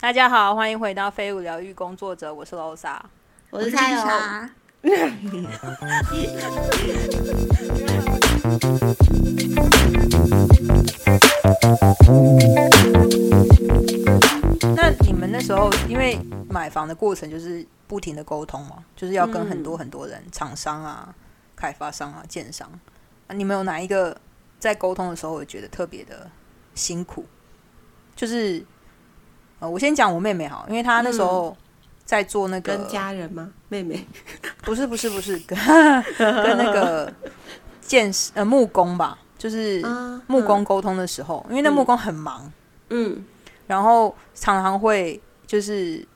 大家好，欢迎回到飞舞疗愈工作者，我是罗莎。我是蔡莎。那你们那时候因为买房的过程就是不停的沟通嘛，就是要跟很多很多人，厂商啊、开发商啊、建商啊，你们有哪一个在沟通的时候会觉得特别的辛苦？就是呃，我先讲我妹妹好，因为她那时候在做那个跟家人吗？妹妹 不是不是不是跟 跟那个建呃木工吧，就是啊木工沟通的时候，因为那木工很忙，嗯然后常常会就是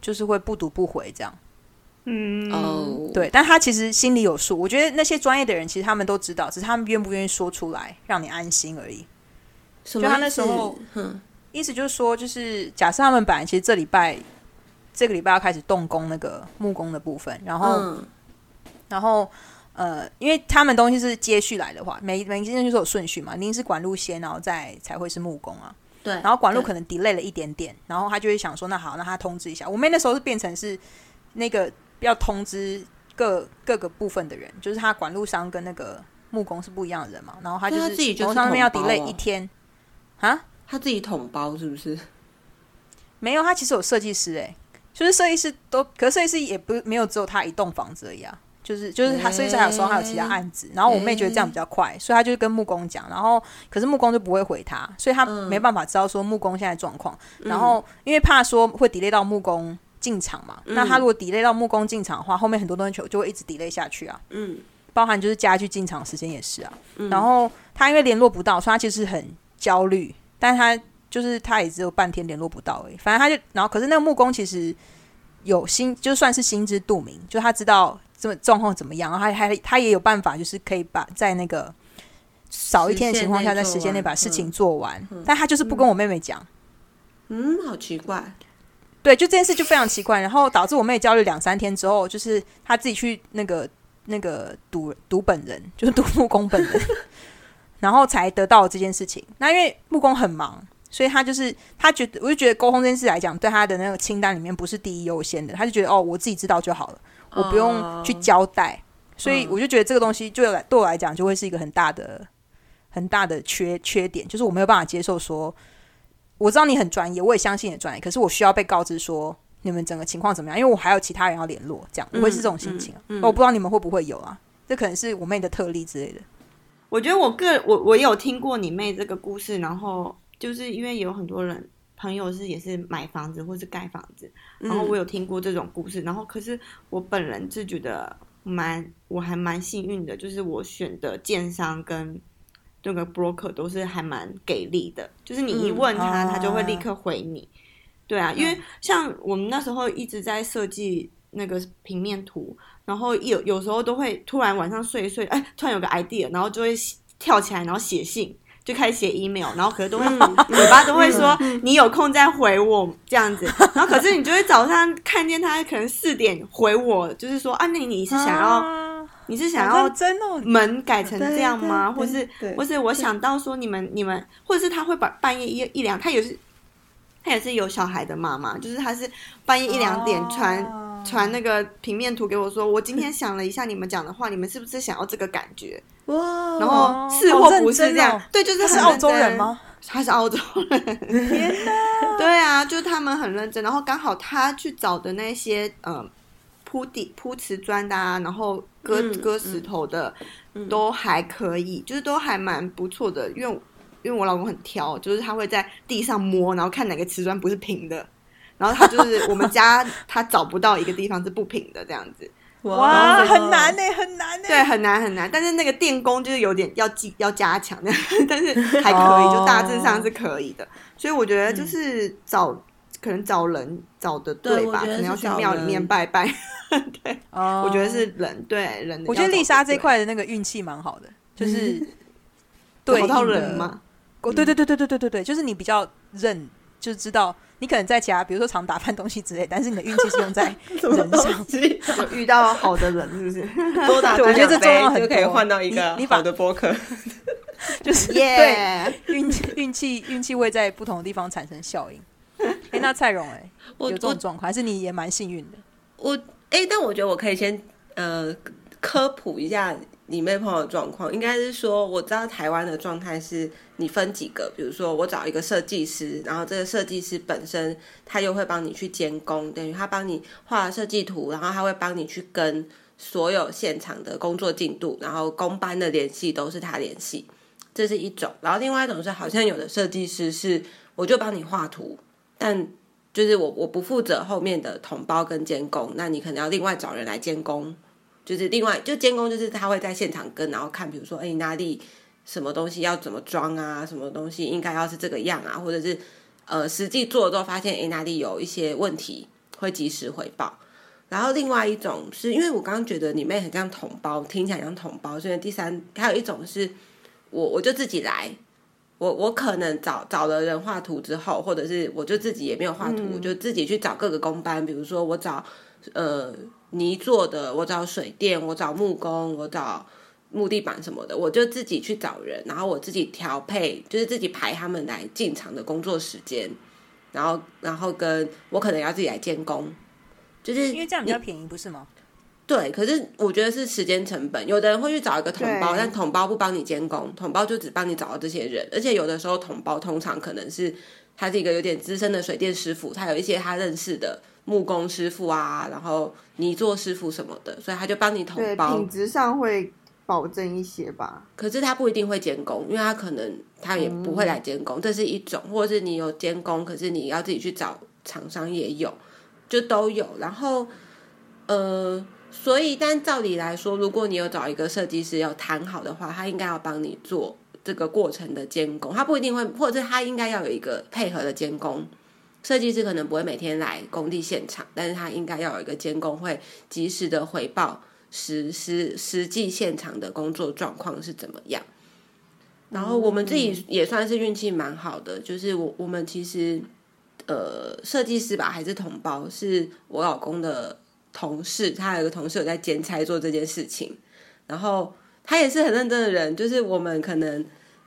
就是会不读不回这样。嗯，哦，对，但他其实心里有数。我觉得那些专业的人其实他们都知道，只是他们愿不愿意说出来，让你安心而已。什就他那时候哼意思就是说，就是假设他们本来其实这礼拜这个礼拜要开始动工那个木工的部分，然后、嗯然后呃，因为他们东西是接续来的话，每每一件就是有顺序嘛，一定是管路先，然后再才会是木工啊。对，然后管路可能 delay 了一点点，然后他就会想说，那好，那他通知一下。我妹那时候是变成是那个要通知各各个部分的人，就是他管路商跟那个木工是不一样的人嘛，然后他就是所以他自己就是楼上那边要 delay 哦一天啊，他自己统包是不是？没有，他其实有设计师哎、就是设计师都，可是设计师也不没有只有他一栋房子而已啊。就是就是他设计师还有说还有其他案子，然后我妹觉得这样比较快，所以他就跟木工讲，然后可是木工就不会回他，所以他嗯没办法知道说木工现在状况。然后因为怕说会 delay 到木工进场嘛，嗯那他如果 delay 到木工进场的话，后面很多东西就就会一直 delay 下去啊，嗯包含就是家具进场时间也是啊。然后他因为联络不到，所以他其实很焦虑，但是他就是他也只有半天联络不到而已。反正他就然后可是那个木工其实有心，就算是心知肚明，就他知道这么状况怎么样，然后他还他也有办法，就是可以把在那个少一天的情况下，在时间内把事情做完，但他就是不跟我妹妹讲。嗯，好奇怪。对，就这件事就非常奇怪，然后导致我妹焦虑两三天之后，就是她自己去那个那个读读本人，就是读木工本人，然后才得到这件事情。那因为木工很忙，所以他就是他觉得，我就觉得沟通这件事来讲，对他的那个清单里面不是第一优先的，他就觉得哦，我自己知道就好了，我不用去交代。所以我就觉得这个东西就来对我来讲，就会是一个很大的很大的缺缺点，就是我没有办法接受说。我知道你很专业，我也相信你的专业，可是我需要被告知说你们整个情况怎么样，因为我还有其他人要联络，这样我会是这种心情啊。嗯嗯我不知道你们会不会有啊？这可能是我妹的特例之类的。我觉得我个我我有听过你妹这个故事，然后就是因为有很多人朋友是也是买房子或是盖房子，然后我有听过这种故事，然后可是我本人是觉得蛮我还蛮幸运的，就是我选的建商跟那个 broker 都是还蛮给力的，就是你一问他，嗯他就会立刻回你。对啊，因为像我们那时候一直在设计那个平面图，然后有有时候都会突然晚上睡一睡，哎，突然有个 idea，然后就会跳起来，然后写信，就开始写 email，然后可是都会嘴巴都会说你有空再回我这样子，然后可是你就会早上看见他可能四点回我，就是说啊，那你是想要、啊你是想要真哦，门改成这样吗？或是或是我想到说你们你们，或者是他会把半夜一一两，他也是他也是有小孩的妈妈，就是他是半夜一两点传、哦传那个平面图给我说，我今天想了一下你们讲的话，你们是不是想要这个感觉？哇，然哦后是或不是这样？对，就是他是很澳洲？人吗？他是澳洲人。天哪！对啊，就是他们很认真，然后刚好他去找的那些呃铺地铺瓷砖的啊，然后割、嗯割石头的、都还可以，就是都还蛮不错的。因为因为我老公很挑，就是他会在地上摸，然后看哪个瓷砖不是平的，然后他就是我们家 他找不到一个地方是不平的这样子。哇，很难呢，很难呢。对，很难很难，但是那个电工就是有点要记要加强的，但是还可以，哦就大致上是可以的。所以我觉得就是找、可能找人找的吧，对我觉得可能要去庙里面人拜拜。对我觉得是人对人。我觉得丽莎这块的那个运气蛮好的，就是对找到人嘛，哦，对对对对对对对对，就是你比较认，就是知道你可能在其他，比如说常打翻东西之类，但是你的运气是用在 人上。有遇到好的人是不是？多打对我觉得这重要很就可以多换到一个好的播客。就是耶对运气运气运气会在不同的地方产生效应。哎、那蔡荣哎、我有这种状况，还是你也蛮幸运的？我哎、但我觉得我可以先呃科普一下你妹碰到的状况，应该是说我知道台湾的状态是你分几个，比如说我找一个设计师，然后这个设计师本身他又会帮你去监工，等于他帮你画设计图，然后他会帮你去跟所有现场的工作进度，然后工班的联系都是他联系，这是一种。然后另外一种是好像有的设计师是我就帮你画图，但就是我我不负责后面的统包跟监工，那你可能要另外找人来监工，就是另外就监工就是他会在现场跟，然后看比如说哎哪里什么东西要怎么装啊，什么东西应该要是这个样啊，或者是呃实际做了之后发现哎哪里有一些问题会及时回报。然后另外一种是因为我刚刚觉得你妹很像同胞，听起来像同胞，所以第三还有一种是我我就自己来，我我可能找找了人画图之后，或者是我就自己也没有画图，我就自己去找各个工班，比如说我找呃泥做的，我找水电，我找木工，我找木地板什么的，我就自己去找人，然后我自己调配，就是自己排他们来进场的工作时间，然后然后跟我可能要自己来监工，就是因为这样比较便宜，不是吗？对，可是我觉得是时间成本。有的人会去找一个统包，但统包不帮你监工，统包就只帮你找到这些人。而且有的时候统包通常可能是他是一个有点资深的水电师傅，他有一些他认识的木工师傅啊，然后泥作师傅什么的，所以他就帮你统，包品。质上会保证一些吧。可是他不一定会监工，因为他可能他也不会来监工，这是一种，或者是你有监工，可是你要自己去找厂商也有，就都有。然后，呃，所以但照理来说，如果你有找一个设计师要谈好的话，他应该要帮你做这个过程的监工，他不一定会，或者是他应该要有一个配合的监工。设计师可能不会每天来工地现场，但是他应该要有一个监工，会及时的回报实实实际现场的工作状况是怎么样。然后我们自己也算是运气蛮好的，就是我我们其实呃设计师吧还是同胞，是我老公的同事，他有一个同事有在兼差做这件事情，然后他也是很认真的人，就是我们可能。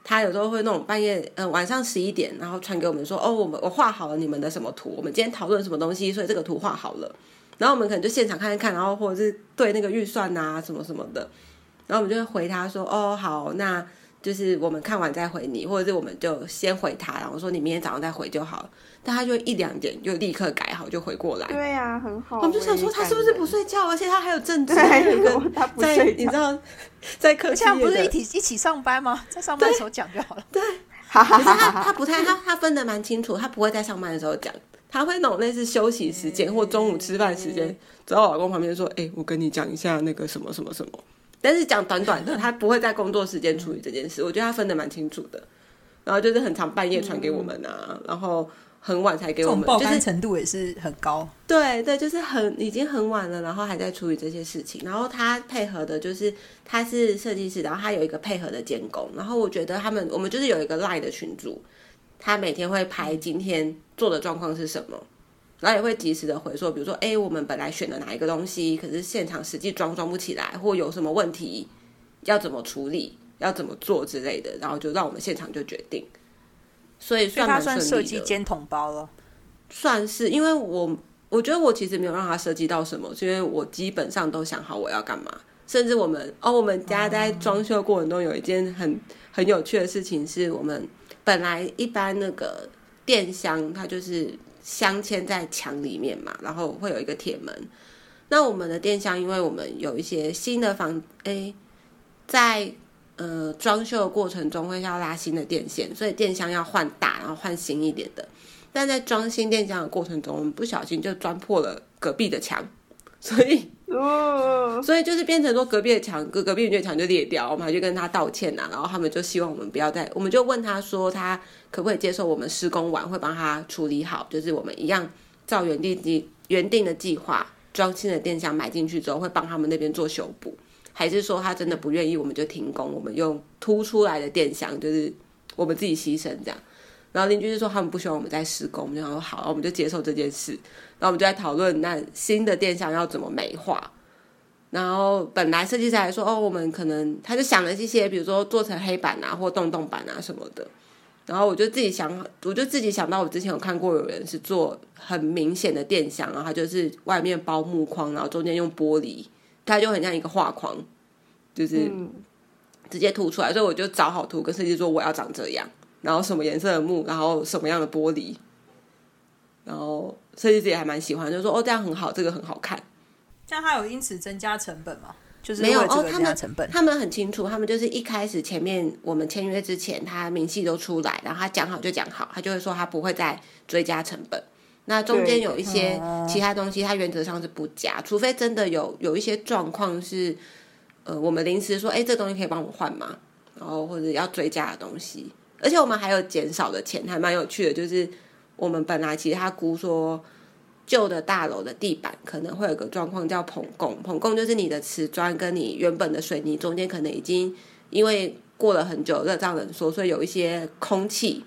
他有时候会那种半夜，呃，晚上十一点，然后传给我们说，哦，我们我画好了你们的什么图，我们今天讨论什么东西，所以这个图画好了，然后我们可能就现场看一看，然后或者是对那个预算啊什么什么的，然后我们就会回他说，哦，好，那就是我们看完再回你，或者是我们就先回他，然后说你明天早上再回就好了，但他就一两点就立刻改好就回过来，对呀、很好。我们就想说他是不是不睡觉，而且他还有正职，对还有一个 他不在睡你知道在客气这样不是一起一起上班吗？在上班的时候讲就好了。哈哈 可是他。他不太他他分得蛮清楚，他不会在上班的时候讲，他会那种类似休息时间或中午吃饭时间，走到我老公旁边说：“哎、我跟你讲一下那个什么什么什么。”但是讲短短的，他不会在工作时间处理这件事。我觉得他分的蛮清楚的。然后就是很长半夜传给我们啊，然后很晚才给我们，就是程度也是很高。对对，就是很已经很晚了，然后还在处理这些事情。然后他配合的就是他是设计师，然后他有一个配合的监工。然后我觉得他们我们就是有一个 line 的群组，他每天会排今天做的状况是什么，然后也会及时的回说，比如说，哎，我们本来选了哪一个东西，可是现场实际装装不起来，或有什么问题，要怎么处理，要怎么做之类的，然后就让我们现场就决定。所以算蛮顺利的。算设计兼统包了。算是，因为我我觉得我其实没有让他设计到什么，是因为我基本上都想好我要干嘛。甚至我们哦，我们家在装修过程中有一件很很有趣的事情，是我们本来一般那个电箱它就是镶嵌在墙里面嘛，然后会有一个铁门。那我们的电箱，因为我们有一些新的房，诶，在呃装修的过程中会要拉新的电线，所以电箱要换大，然后换新一点的。但在装新电箱的过程中，我们不小心就钻破了隔壁的墙，所以 哦，所以就是变成说隔壁的墙，隔隔壁邻居的墙就裂掉，我们还去跟他道歉呐、然后他们就希望我们不要再，我们就问他说他可不可以接受我们施工完会帮他处理好，就是我们一样照原定计原定的计划装新的电箱买进去之后会帮他们那边做修补，还是说他真的不愿意，我们就停工，我们用凸出来的电箱，就是我们自己牺牲这样。然后邻居就说他们不希望我们在施工，我们就想说好，我们就接受这件事。然后我们就在讨论那新的电箱要怎么美化。然后本来设计师还说哦，我们可能他就想了一些，比如说做成黑板啊或洞洞板啊什么的。然后我就自己想，我就自己想到，我之前有看过有人是做很明显的电箱，然后他就是外面包木框，然后中间用玻璃，它就很像一个画框，就是嗯，直接凸出来。所以我就找好图跟设计师说我要长这样，然后什么颜色的木，然后什么样的玻璃，然后设计师也还蛮喜欢，就说哦这样很好，这个很好看。这样他有因此增加成本吗？就是没有哦他们成本。他们很清楚，他们就是一开始前面我们签约之前，他明细都出来，然后他讲好就讲好，他就会说他不会再追加成本。那中间有一些其他东西，他原则上是不加，除非真的有有一些状况是，呃，我们临时说，哎，这东西可以帮我换吗？然后或者要追加的东西，而且我们还有减少的钱，还蛮有趣的，就是我们本来其实他估说。旧的大楼的地板可能会有个状况叫膨供，膨供就是你的瓷砖跟你原本的水泥中间可能已经因为过了很久热胀冷缩，所以有一些空气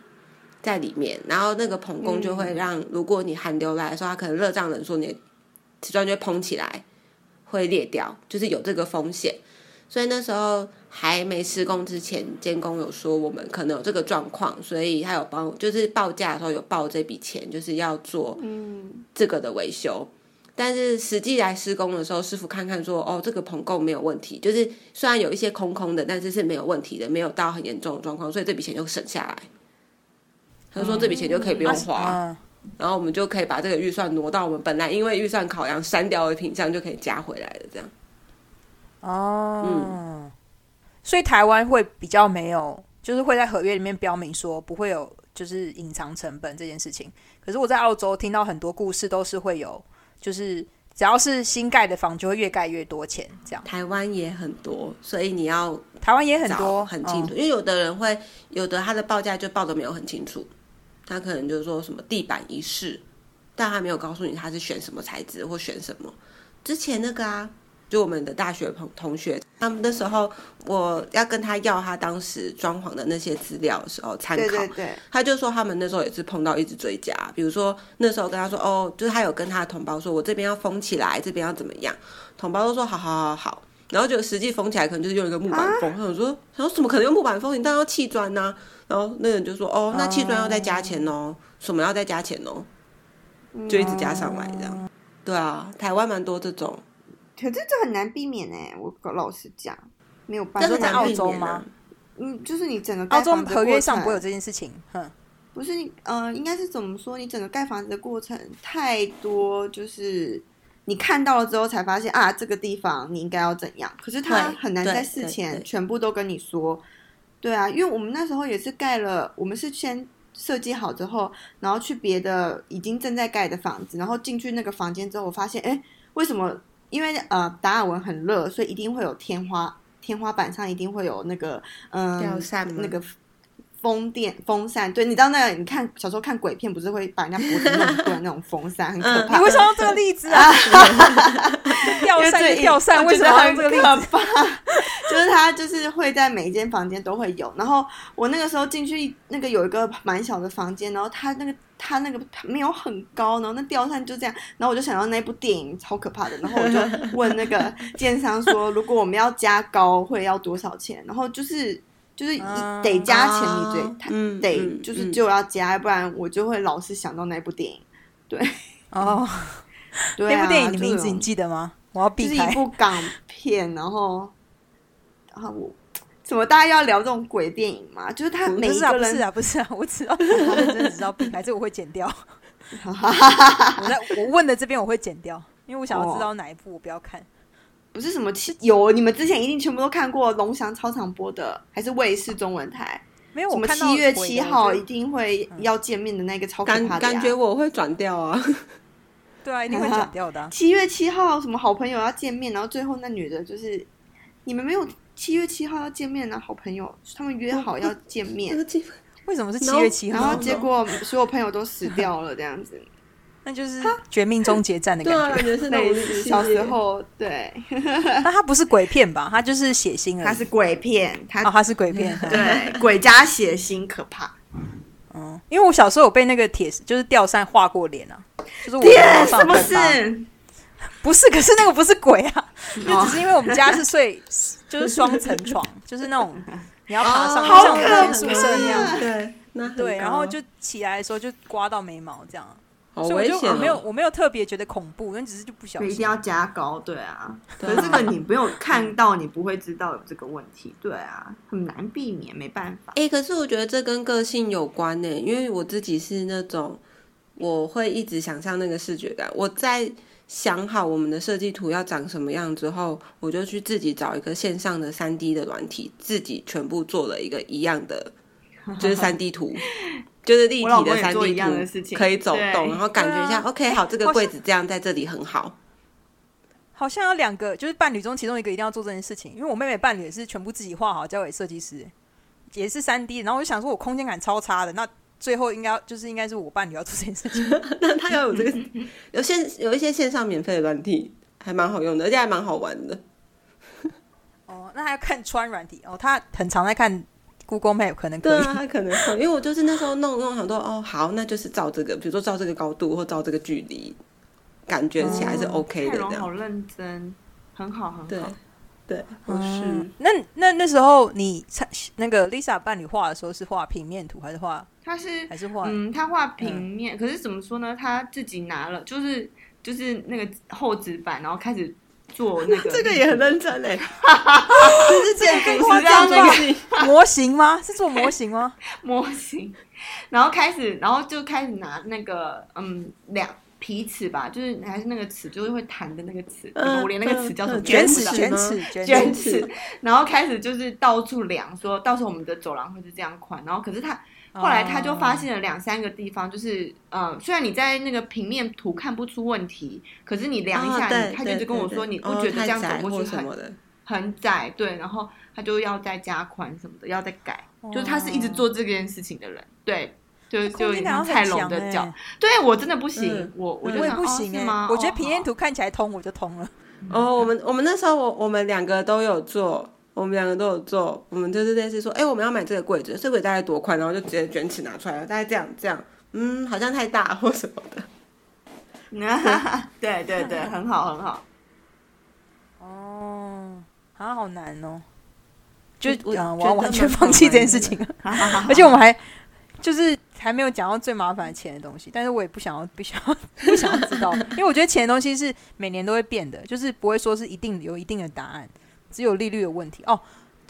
在里面，然后那个膨供就会让，如果你寒流来的时候，它可能热胀冷缩，你的瓷砖就会膨起来，会裂掉，就是有这个风险。所以那时候还没施工之前，监工有说我们可能有这个状况，所以他有帮，就是报价的时候有报这笔钱，就是要做这个的维修。但是实际来施工的时候，师傅看看说，哦，这个棚构没有问题，就是虽然有一些空空的，但是是没有问题的，没有到很严重的状况，所以这笔钱就省下来。他说这笔钱就可以不用花，嗯，然后我们就可以把这个预算挪到我们本来因为预算考量删掉的品项就可以加回来的，这样。哦，嗯所以台湾会比较没有，就是会在合约里面标明说不会有就是隐藏成本这件事情。可是我在澳洲听到很多故事都是会有，就是只要是新盖的房就会越盖越多钱这样。台湾也很多，所以你要台湾也很多，很清楚，嗯因为有的人会，有的他的报价就报的没有很清楚，他可能就是说什么地板一式，但他没有告诉你他是选什么材质或选什么。之前那个啊，就我们的大学朋同学，他们那时候我要跟他要他当时装潢的那些资料的时候参考，对对对，他就说他们那时候也是碰到一直追加，比如说那时候跟他说哦，就是他有跟他的同胞说，我这边要封起来，这边要怎么样，同胞都说好好好好，然后就实际封起来可能就是用一个木板封，他想说他说怎么可能用木板封？你当然要砌砖呐，然后那人就说哦，那砌砖要再加钱哦，什么要再加钱哦，就一直加上来这样。对啊，台湾蛮多这种，可是这很难避免哎、我老实讲，没有办法。这很难在澳洲吗？嗯，就是你整个盖澳洲房子的合约上不会有这件事情，哼，不是你呃，应该是怎么说？你整个盖房子的过程太多，就是你看到了之后才发现啊，这个地方你应该要怎样。可是他很难在事前全部都跟你说。对啊，因为我们那时候也是盖了，我们是先设计好之后，然后去别的已经正在盖的房子，然后进去那个房间之后，我发现，哎，为什么？因为呃，达尔文很热，所以一定会有天花，天花板上一定会有那个嗯、那个风电风扇，对，你知道那个？你看小时候看鬼片，不是会把人家脖子弄断那种风扇，很可嗯怕。你为什么用这个例子啊？吊扇吊扇，为什么要用这个例子？就是它就是会在每一间房间都会有。然后我那个时候进去，那个有一个蛮小的房间，然后它那个它那个没有很高，然后那吊扇就这样，然后我就想到那部电影超可怕的，然后我就问那个建商说，如果我们要加高会要多少钱？然后就是就是嗯得加钱，啊你得嗯得嗯就是嗯就要加，不然我就会老是想到那部电影。哦，对啊，那部电影的就名字你记得吗？我要就是避开一。部港片，然后，然后我怎么大家要聊这种鬼电影嘛？就是他每一个人，不是啊，不是啊，我知道，我认真的知道避开，这个我会剪掉。我在我问的这边我会剪掉，因为我想要知道哪一部我不要看。不是什么七有，你们之前一定全部都看过龙翔操场播的，还是卫视中文台？没有，什么七月七号一定会要见面的那个超可感怕的呀感觉我会转掉啊。对啊，一定会转掉的啊。七月七号什么好朋友要见面，然后最后那女的就是你们没有七月七号要见面呢、好朋友他们约好要见面，为什么是七月七号然后？结果所有朋友都死掉了，这样子。那就是绝命终结战的感觉。感觉是那种类似小时，候，对，那它不是鬼片吧？它就是血腥而已。它是鬼片，它、哦，它是鬼片。对鬼加血腥可怕。嗯，因为我小时候有被那个铁就是吊扇划过脸啊，就是我什么很大事？不是，可是那个不是鬼啊，只是因为我们家是睡就是双层床，就是那种你要爬上，像我们宿舍那样。对，对，然后就起来的时候就刮到眉毛这样，好危险哦，我没有我没有特别觉得恐怖，但只是就不小心。所以一定要加高，对啊。可是这个你没有 看到，你不会知道有这个问题，对啊，很难避免，没办法。哎、可是我觉得这跟个性有关呢，因为我自己是那种我会一直想象那个视觉感。我在想好我们的设计图要长什么样之后，我就去自己找一个线上的三 D 的软体，自己全部做了一个一样的，就是三 D 图，就是立体的三 D 图，可以走动，然后感觉一下、啊 OK，好，这个柜子这样在这里很好。好像有两个，就是伴侣中其中一个一定要做这件事情，因为我妹妹伴侣也是全部自己画好交给设计师，也是三 D，然后我就想说我空间感超差的，那最后应该就是应该是我伴侣要做这件事情。那他要有这个有线有一些线上免费的软体，还蛮好用的，而且还蛮好玩的。哦，那还要看穿软体哦，他很常在看 Google Map，可能可以。对啊，他可能会，因为我就是那时候弄弄想说，哦，好，那就是照这个，比如说照这个高度或照这个距离，感觉起来是 OK 的泰荣这样。好认真，很好很好。对，我是嗯，那那那时候你参那个 Lisa 伴侣画的时候是画平面图还是画他是还是画？嗯，他画平面，可是怎么说呢？他自己拿了，就是就是那个厚纸板，然后开始做那个 这个也很认真哎，就是建筑师这样这个子。模型吗？是做模型吗？模型，然后开始，然后就开始拿那个嗯两皮尺吧，就是还是那个尺，就是会弹的那个尺，嗯我连那个尺叫什么嗯卷尺卷尺卷卷尺。尺，然后开始就是到处量，说到时候我们的走廊会是这样宽，然后可是他后来他就发现了两三个地方，就是呃，虽然你在那个平面图看不出问题，可是你量一下，他就一直跟我说，你不哦觉得这样走过去很？很窄？对，然后他就要再加宽什么的，要再改，哦就是他是一直做这件事情的人，对。就就有点像蔡很强欸龙的脚，对我真的不行，嗯我我就不行吗？我觉得平面图看起来通，我就通了。哦，我们我们那时候我我们两个都有做，我们两个都有做，我们就是类似说，哎、我们要买这个柜子，这个柜子大概多宽，然后就直接卷尺拿出来了，大概这样这样，嗯，好像太大或什么的。对对对，很好 很好。哦，啊，好难哦。就我嗯，我要完全放弃这件事情，而且我们还就是还没有讲到最麻烦的钱的东西，但是我也不想要，不想要，不想要知道，因为我觉得钱的东西是每年都会变的，就是不会说是一定有一定的答案，只有利率的问题哦。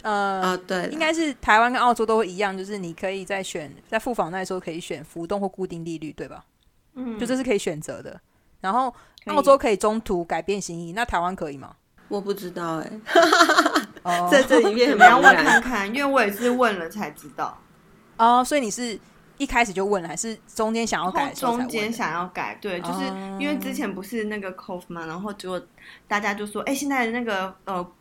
呃，啊，对，应该是台湾跟澳洲都会一样，就是你可以在选在付房贷的时候可以选浮动或固定利率，对吧？嗯，就这是可以选择的。然后澳洲可以中途改变心意，那台湾可以吗？我不知道哎、哦在这里面很你要问看看，因为我也是问了才知道。哦，所以你是一开始就问了，还是中间想要改？中间想要改，对，就是哦因为之前不是那个 COF 嘛，然后结果大家就说，哎、现在的那个呃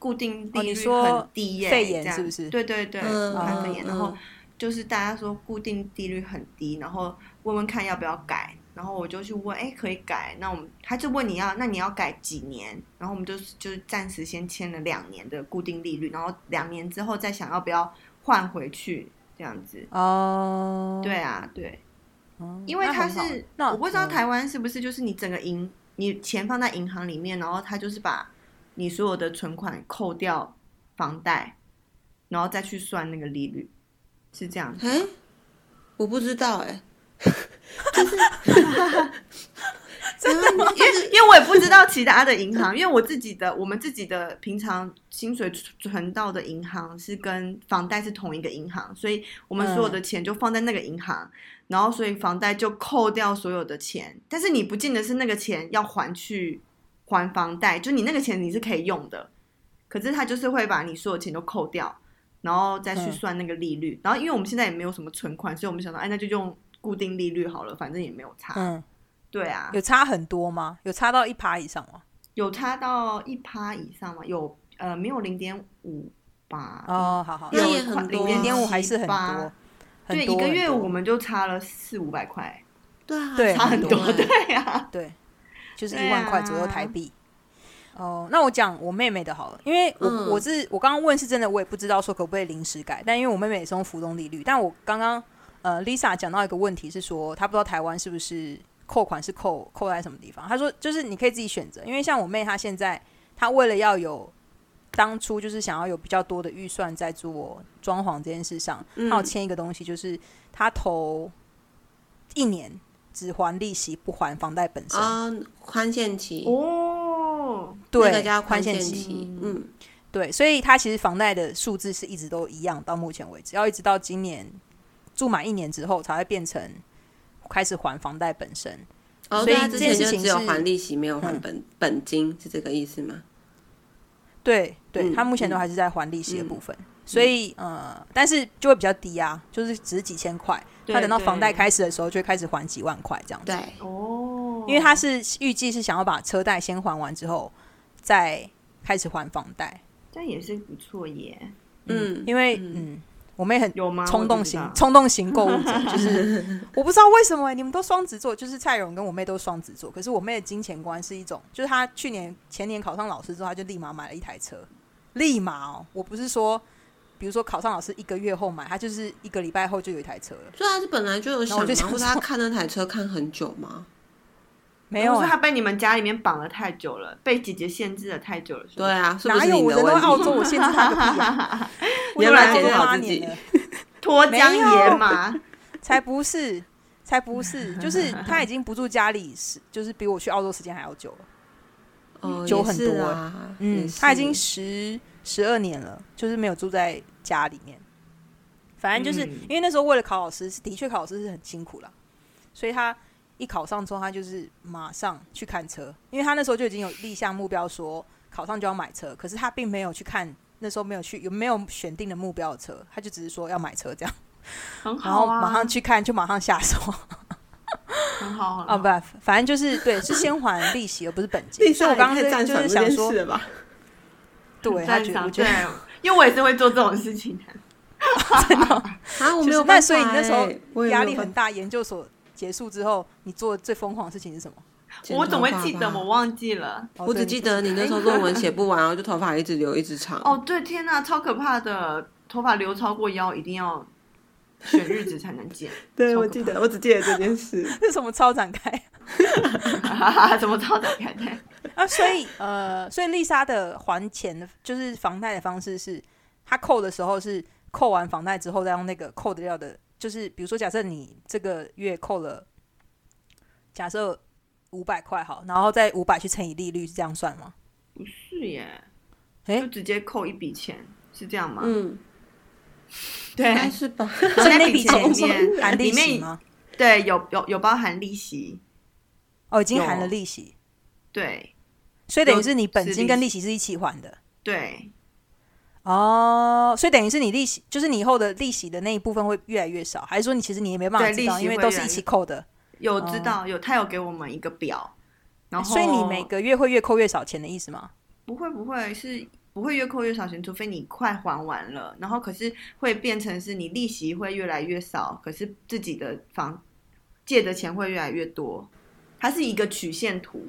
固定哦利率很低耶、肺炎这样。是不是？对对对，嗯武汉肺炎，嗯然后嗯。就是大家说固定利率很低，然后问问看要不要改，然后我就去问，哎，可以改，那我们他就问你要，那你要改几年？然后我们就就是暂时先签了两年的固定利率，然后两年之后再想要不要换回去这样子。哦，对啊，对，哦，因为它那很好是我不知道嗯。台湾是不是就是你整个银你钱放在银行里面，然后他就是把你所有的存款扣掉房贷，然后再去算那个利率，是这样子。哎、我不知道哎、就是，因为因为因为我也不知道其他的银行，因为我自己的我们自己的平常薪水存到的银行是跟房贷是同一个银行，所以我们所有的钱就放在那个银行，然后所以房贷就扣掉所有的钱，但是你不见得是那个钱要还去还房贷，就你那个钱你是可以用的，可是他就是会把你所有钱都扣掉，然后再去嗯算那个利率，然后因为我们现在也没有什么存款，所以我们想到，哎，那就用固定利率好了，反正也没有差。嗯，对啊，有差很多吗？有差到一趴以上吗？有差到一趴以上吗？有呃，没有零点五吧？哦，好好，那也很多啊零点五还是很0.78多，对，一个月我们就差了四五百块，对啊，对差很多。欸对呀，对，就是一万块左右啊台币。哦，那我讲我妹妹的好了，因为我、嗯我是我刚刚问是真的，我也不知道说可不可以临时改，但因为我妹妹也是用浮动利率，但我刚刚呃 Lisa 讲到一个问题是说，她不知道台湾是不是扣款是扣扣在什么地方，她说就是你可以自己选择，因为像我妹她现在她为了要有当初就是想要有比较多的预算在做装潢这件事上，她有签一个东西，就是她投一年只还利息不还房贷本身。啊，宽限期，哦，对，那个叫宽限限期，嗯，对，所以他其实房贷的数字是一直都一样，到目前为止，要一直到今年住满一年之后才会变成开始还房贷本身。哦，所以对他之前这件事情就只有还利息，没有还本本金，是这个意思吗？对对，嗯他目前都还是在还利息的部分，所以呃，但是就会比较低啊，就是只是几千块。他等到房贷开始的时候，就会开始还几万块这样子。对，哦，因为他是预计是想要把车贷先还完之后，再开始还房贷。这样也是不错耶，嗯，因为嗯我妹很有吗？冲动型冲动型购物者，就是我不知道为什么、欸、你们都双子座，就是蔡荣跟我妹都是双子座，可是我妹的金钱观是一种，就是她去年前年考上老师之后，她就立马买了一台车，立马哦，我不是说。比如说考上老师一个月后买，他就是一个礼拜后就有一台车了。所以他是本来就有然后我就想说或者他看那台车看很久吗？没有、是他欸，被你们家里面绑了太久了，被姐姐限制了太久了。是不是，对啊，是不哪有是你的我人都在澳问题？洲，我限制她个屁啊！我来澳洲来检讨自己脱缰野马，才不是，才不是，就是他已经不住家里，是就是比我去澳洲时间还要久了。哦，久很多啊，嗯他已经十十二年了，就是没有住在家里面。反正就是、嗯因为那时候为了考老师，的确考老师是很辛苦了，所以他一考上之后，他就是马上去看车，因为他那时候就已经有立项目标说考上就要买车，可是他并没有去看，那时候没有去有没有选定的目标的车，他就只是说要买车这样，很好啊，然后马上去看，就马上下手 很好啊，不，反正就是对，是先还利息而不是本金，所以我刚刚就是想说？对他觉得对。，因为我也是会做这种事情的。啊，我就是那没有办法所以你那时候压力很大。研究所结束之后，你做的最疯狂的事情是什么？我怎么会记得？我忘记了。哦我只记得你那时候论文写不完，然后就头发一直留一直长。哦，对，天哪，超可怕的！头发留超过腰，一定要选日子才能剪。对，我记得，我只记得这件事。这是什么超展开 怎么超展开的？啊？所以呃，所以丽莎的还钱的，就是房贷的方式是，她扣的时候是扣完房贷之后，再用那个扣得掉的，就是比如说，假设你这个月扣了，假设五百块好，然后再五百去乘以利率，是这样算吗？不是耶，诶就直接扣一笔钱，是这样吗？嗯，对应，该是吧？那笔钱钱里面含利息吗？对有有有包含利息，哦，已经含了利息，对。所以等于是你本金跟利利息是一起还的。对。哦，所以等于是你利息，就是你以后的利息的那一部分会越来越少，还是说你其实你也没办法知道，因为都是一起扣的，有知道有他有给我们一个表，然后所以你每个月会越扣越少钱的意思吗？不会不会是不会越扣越少钱，除非你快还完了，然后可是会变成是你利息会越来越少，可是自己的房借的钱会越来越多，它是一个曲线图。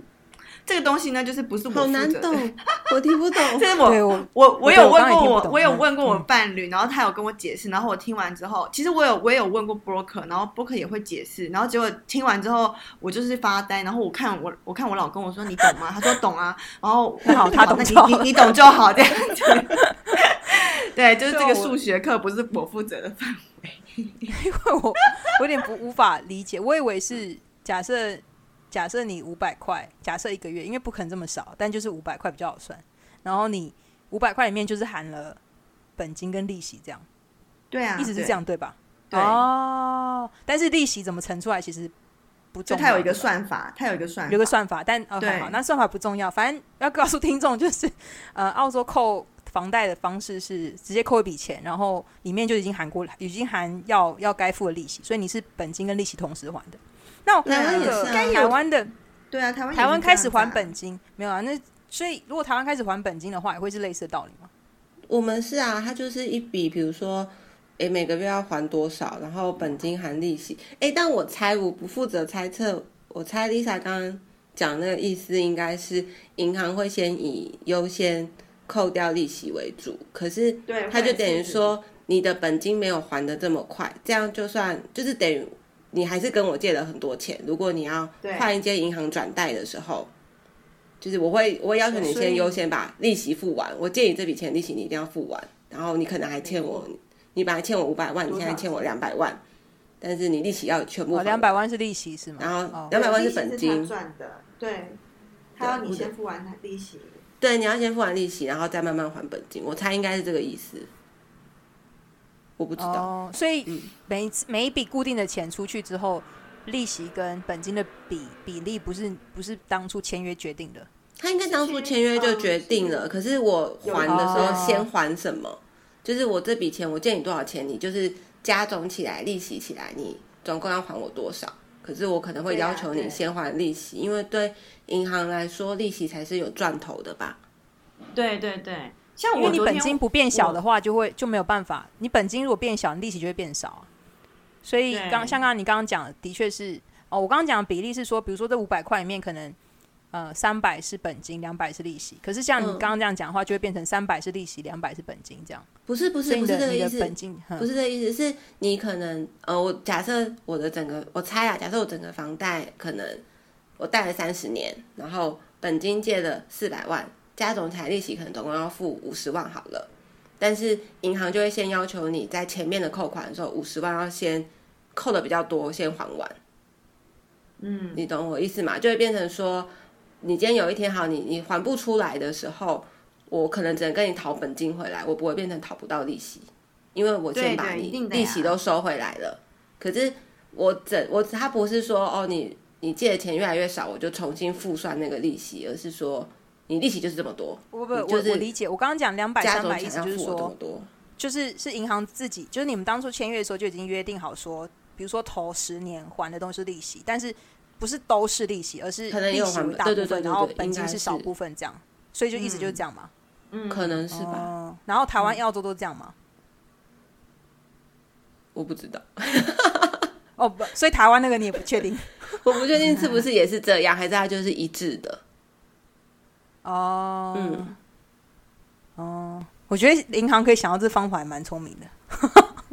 这个东西呢，就是不是我好负责懂，我听不懂。这是我我我我有问过我，我有嗯问过我嗯伴侣，然后他有跟我解释，然后我听完之后，其实我有我也有问过 broker，然后 broker 也会解释，然后结果听完之后，我就是发呆，然后我看我我看我老公，我说你懂吗？他说懂啊，然后那好他懂那就好你你你懂就好，这样子。对，就是这个数学课不是我负责的范围。因为我我有点不无法理解，我以为是假设假设你五百块，假设一个月，因为不可能这么少，但就是五百块比较好算，然后你五百块里面就是含了本金跟利息，这样对啊，一直是这样对吧？对。哦，但是利息怎么乘出来其实不重要，就它有一个算法，它有一个算法，有个算法，但哦对好好，那算法不重要，反正要告诉听众就是，呃，澳洲扣房贷的方式是直接扣一笔钱，然后里面就已经含过，已经含要要该付的利息，所以你是本金跟利息同时还的。那我台湾也那个是啊台湾的对啊，台湾也台湾开始还本金没有啊？那所以如果台湾开始还本金的话，也会是类似的道理吗？我们是啊，它就是一笔，比如说，诶，每个月要还多少，然后本金含利息。诶，但我猜我不负责猜测，我猜 Lisa 刚刚讲那个意思应该是银行会先以优先扣掉利息为主，可是对，它就等于说你的本金没有还的这么快，这样就算就是等于你还是跟我借了很多钱。如果你要对。换一间银行转贷的时候，就是我会我会要求你先优先把利息付完，我借你这笔钱利息你一定要付完，然后你可能还欠我，你本来欠我五百万，你现在欠我两百万，但是你利息要全部哦，两百万是利息是吗？然后哦。两百万是本金，赚的，对，他要你先付完他利息。对，你要先付完利息，然后再慢慢还本金，我猜应该是这个意思，我不知道。哦，所以嗯每一次每一笔固定的钱出去之后，利息跟本金的比比例不是不是当初签约决定的。他应该当初签约就决定了，可是我还的时候先还什么？就是我这笔钱我借你多少钱，你就是加总起来利息起来，你总共要还我多少？可是我可能会要求你先还利息，因为对银行来说，利息才是有赚头的吧？对对对，像因为你我昨天本金不变小的话，就会就没有办法。你本金如果变小，你利息就会变少啊。所以对刚像刚刚你刚刚讲的，的确是哦。我刚刚讲的比例是说，比如说这五百块里面，可能呃三百是本金，两百是利息。可是像你嗯刚刚这样讲的话，就会变成三百是利息，两百是本金这样。不是不是不是这的你的个意思，本金嗯不是这个意思，是你可能呃，我假设我的整个，我猜啊，假设我整个房贷可能我贷了三十年，然后本金借了四百万，加总起来利息可能总共要付五十万好了，但是银行就会先要求你在前面的扣款的时候，五十万要先扣的比较多，先还完。嗯，你懂我意思吗？就会变成说，你今天有一天好，你你还不出来的时候，我可能只能跟你讨本金回来，我不会变成讨不到利息，因为我先把你利息都收回来了。可是我整我他不是说哦，你你借的钱越来越少，我就重新复算那个利息，而是说你利息就是这么多，不不，我就是我理解。我刚刚讲两百三百，总起来要意思就是说，付我这么多。就是是银行自己，就是你们当初签约的时候就已经约定好说，比如说头十年还的都是利息，但是不是都是利息，而是可能利息为大部分，然后本金是少部分这样，所以就意思就是这样嘛。嗯可能是吧，哦，然后台湾、澳洲都这样嘛？我不知道，哦不，所以台湾那个你也不确定 我不确定是不是也是这样，还是它就是一致的。哦。嗯。哦，我觉得银行可以想到这方法还蛮聪明的，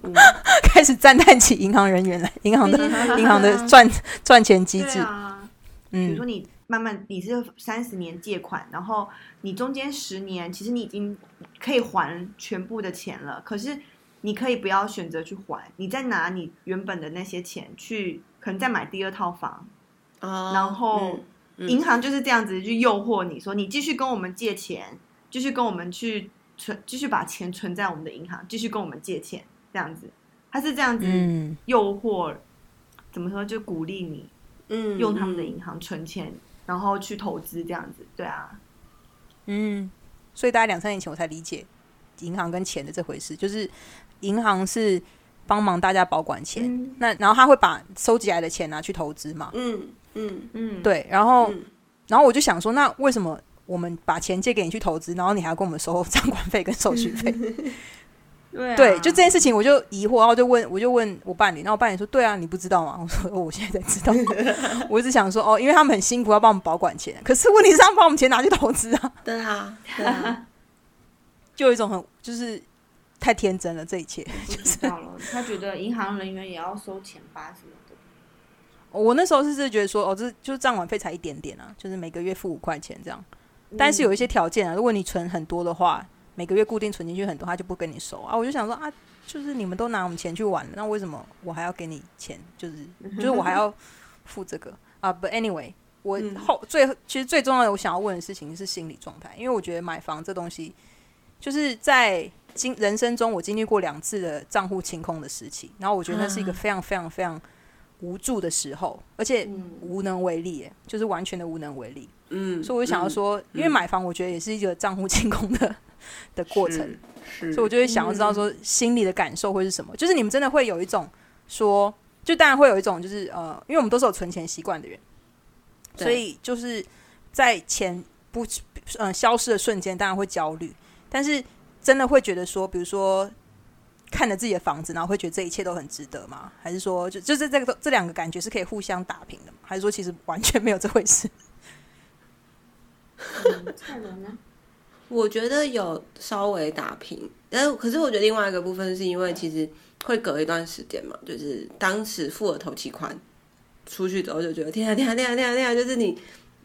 嗯。开始赞叹起银行人员来，银行的银行的赚赚钱机制。啊，比如嗯说你慢慢你是三十年借款，然后你中间十年其实你已经可以还全部的钱了，可是你可以不要选择去还，你再拿你原本的那些钱去，可能再买第二套房，哦，然后嗯嗯银行就是这样子去诱惑你说，你继续跟我们借钱，继续跟我们去存，继续把钱存在我们的银行，继续跟我们借钱，这样子，他是这样子嗯，诱惑，怎么说就鼓励你嗯用他们的嗯。银行存钱，然后去投资这样子，对啊，嗯，所以大概两三年前我才理解银行跟钱的这回事，就是银行是帮忙大家保管钱，嗯。那然后他会把收集来的钱拿去投资嘛，嗯嗯嗯，对，然后、嗯然后我就想说，那为什么我们把钱借给你去投资，然后你还要跟我们收账管费跟手续费？对啊对，就这件事情我就疑惑，然后就问，我就问我伴侣，然后我伴侣说，对啊，你不知道吗？我说，哦，我现在才知道，我一直想说，哦，因为他们很辛苦要帮我们保管钱，可是问题是他们把我们钱拿去投资啊，对啊，对啊，就有一种很就是太天真了，这一切。不知道了，他觉得银行人员也要收钱吧什么的，我那时候是是觉得说，哦，这就是账管费才一点点啊，就是每个月付五块钱这样，但是有一些条件啊，如果你存很多的话，每个月固定存进去很多，他就不跟你收啊。我就想说啊，就是你们都拿我们钱去玩了，那为什么我还要给你钱？就是就是我还要付这个啊？But anyway，我嗯后最其实最重要的我想要问的事情是心理状态，因为我觉得买房这东西，就是在经人生中我经历过两次的账户清空的时期，然后我觉得那是一个非常非常非常无助的时候，而且嗯无能为力，耶，就是完全的无能为力。嗯，所以我就想要说，因为买房，我觉得也是一个账户清空的 的过程，所以我就会想要知道说心里的感受会是什么。就是你们真的会有一种说，就当然会有一种就是呃，因为我们都是有存钱习惯的人，所以就是在钱不呃消失的瞬间，当然会焦虑，但是真的会觉得说，比如说。看着自己的房子，然后会觉得这一切都很值得吗？还是说，就就是这个这两个感觉是可以互相打平的吗？还是说，其实完全没有这回事？嗯蔡伦呢？我觉得有稍微打平，但是可是我觉得另外一个部分是因为其实会隔一段时间嘛，就是当时付了头期款出去之后就觉得天啊天啊天啊天啊天啊，就是你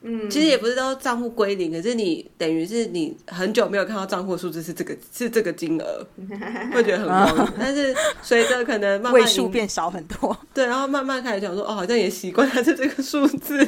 嗯，其实也不是都账户归零，可是你等于是你很久没有看到账户数字是这个是这个金额，会觉得很慌。但是随着可能慢慢位数变少很多，对，然后慢慢开始想说，哦，好像也习惯它是这个数字，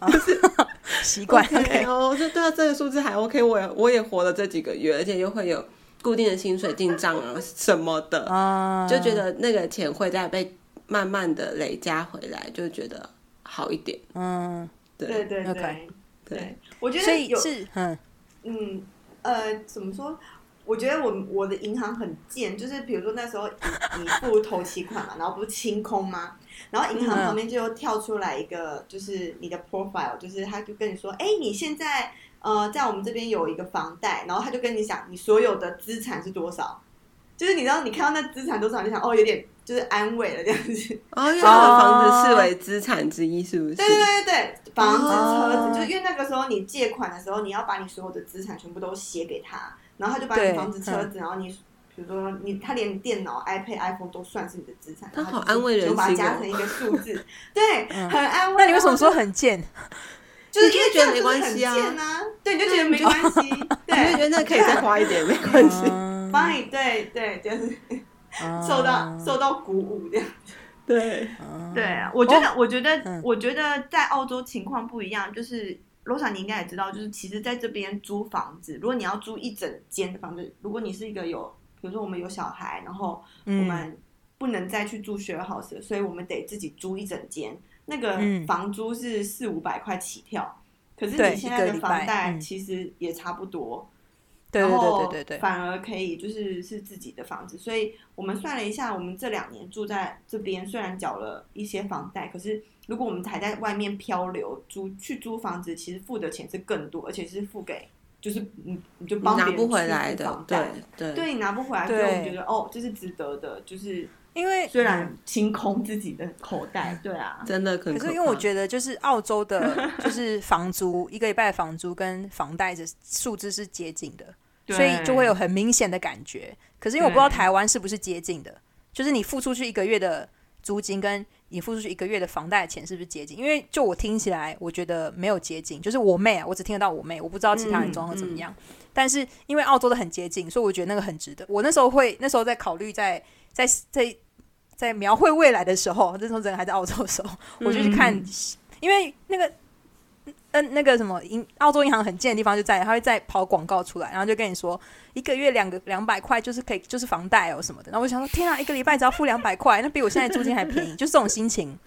习惯 OK 哦，就对啊，这个数字还 OK，我也我也活了这几个月，而且又会有固定的薪水进账啊什么的，啊，就觉得那个钱会再被慢慢的累加回来，就觉得好一点。嗯，对对对对我觉得有是嗯嗯呃怎么说？我觉得我我的银行很贱，就是比如说那时候你你付头期款嘛，然后不是清空吗？然后银行嗯旁边就跳出来一个，就是你的 profile，就是他就跟你说，哎，你现在呃在我们这边有一个房贷，然后他就跟你讲你所有的资产是多少，就是你知道你看到那资产多少，你想哦有点就是安慰了这样子。哦，因为把房子视为资产之一，是不是？对对对对，房子、哦车子，就因为那个时候你借款的时候，你要把你所有的资产全部都写给他，然后他就把你房子、车子，然后你比如说你他连电脑、iPad、iPhone 都算是你的资产，他然后好安慰人就把它加成一个数字，对，嗯很安慰。那你为什么说很贱？就是因为觉得没关系啊？对，你就觉得没关系，对你就觉得那可以再花一点，没关系。嗯，fine，对对，就是受到受到鼓舞这样。对，对啊，我觉得，我觉得，嗯。我觉得在澳洲情况不一样，就是罗莎，你应该也知道，就是其实在这边租房子，如果你要租一整间的房子，如果你是一个有，比如说我们有小孩，然后我嗯们不能再去住 share house，了所以我们得自己租一整间，那个嗯。房租是四五百块起跳，可是对你现在的房贷嗯。其实也差不多。对对然后对对对。对，反而可以就是是自己的房子，所以我们算了一下，我们这两年住在这边，虽然缴了一些房贷，可是如果我们还在外面漂流租去租房子，其实付的钱是更多，而且是付给就是你你就你帮别人拿不回来的，对房贷，对。对你拿不回来，所以我们觉得哦，这是值得的，就是因为虽然清空自己的口袋，对啊，真的很可可是因为我觉得，就是澳洲的，就是房租一个礼拜的房租跟房贷的数字是接近的，所以就会有很明显的感觉。可是因为我不知道台湾是不是接近的，就是你付出去一个月的租金跟你付出去一个月的房贷的钱是不是接近？因为就我听起来，我觉得没有接近。就是我妹啊，我只听得到我妹，我不知道其他人状况怎么样。但是因为澳洲的很接近，所以我觉得那个很值得。我那时候会，那时候在考虑在在在在描绘未来的时候，那时候人还在澳洲的时候，我就去看，因为那个。嗯，那个什么银澳洲银行很贱的地方就在，它会再跑广告出来，然后就跟你说一个月两个两百块就是可以，就是房贷哦什么的。然后我想说，天啊，一个礼拜只要付两百块，那比我现在租金还便宜，就是这种心情，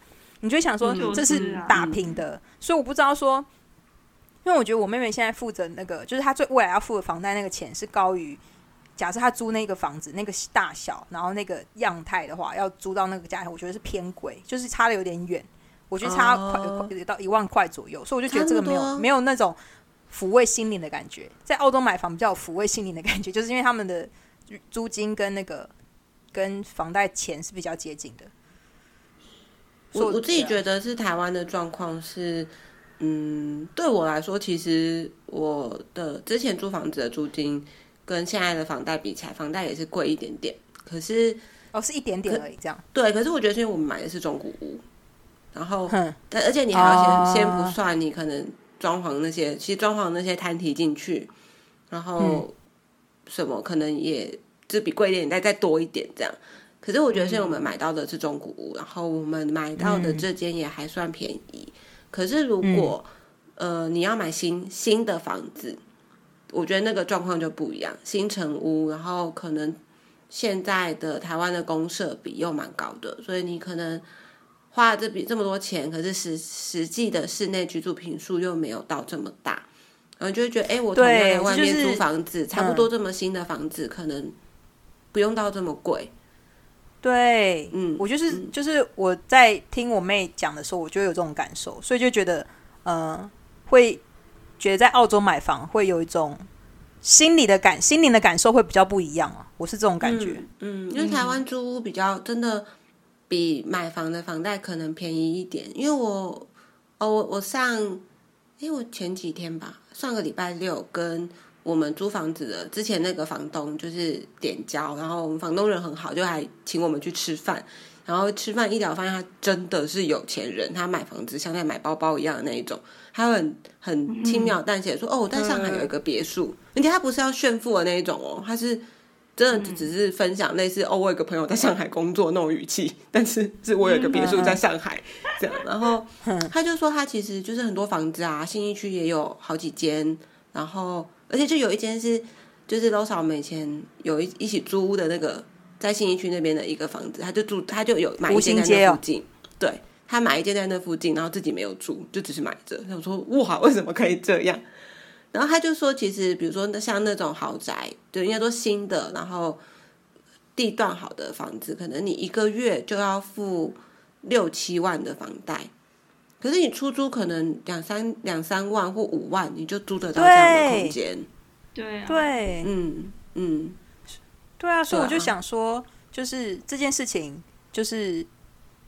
你就想说 嗯这是打平的。所以我不知道说，因为我觉得我妹妹现在负责那个，就是她最未来要付的房贷那个钱是高于。假设她租那个房子那个大小，然后那个样态的话，要租到那个价钱，我觉得是偏贵，就是差的有点远。我觉得差快、哦快到一万块左右，所以我就觉得这个没有没有那种抚慰心灵的感觉。在澳洲买房比较有抚慰心灵的感觉，就是因为他们的租金跟那个跟房贷钱是比较接近的。我我自己得觉得是台湾的状况是，嗯，对我来说，其实我的之前租房子的租金跟现在的房贷比起来，房贷也是贵一点点。可是，哦是一点点而已，这样。对，可是我觉得是因为我们买的是中古屋，然后，哼，但而且你还要先、哦先不算你可能装潢那些，其实装潢那些摊提进去，然后什么可能也就比贵一点，再再多一点这样。可是我觉得，现在我们买到的是中古屋，然后我们买到的这间也还算便宜。可是如果、呃你要买新新的房子，我觉得那个状况就不一样。新城屋，然后可能现在的台湾的公社比又蛮高的，所以你可能花了这笔这么多钱，可是实实际的室内居住平数又没有到这么大，然后就会觉得，哎、我同样对在外面租房子，差不多这么新的房子，可能不用到这么贵。对，嗯我就是就是我在听我妹讲的时候，我就有这种感受，所以就觉得呃，会觉得在澳洲买房会有一种心理的感、心灵的感受会比较不一样啊，我是这种感觉。嗯，因为台湾租屋比较真的比买房的房贷可能便宜一点。因为我哦，我我上，哎，我前几天吧，上个礼拜六跟我们租房子的之前那个房东就是点交，然后我们房东人很好，就还请我们去吃饭。然后吃饭一聊，发现他真的是有钱人，他买房子像在买包包一样的那一种。他很很轻描淡写说，哦，我在上海有一个别墅，而且他不是要炫富的那一种哦，他是真的就只是分享类似哦，我有个朋友在上海工作那种语气，但是是我有一个别墅在上海这样，然后他就说他其实就是很多房子啊，信义区也有好几间，然后而且就有一间是就是楼嫂们以前有一一起租屋的那个。在信义区那边的一个房子，他就住，他就有买一间在那附近。对他买一间在那附近，然后自己没有住，就只是买着。他说：“哇，为什么可以这样？”然后他就说：“其实，比如说像那种豪宅，就应该说新的，然后地段好的房子，可能你一个月就要付六七万的房贷，可是你出租可能两三两三万或五万，你就租得到这样的空间。对啊对，嗯嗯。”对啊，所以我就想说，就是这件事情，就是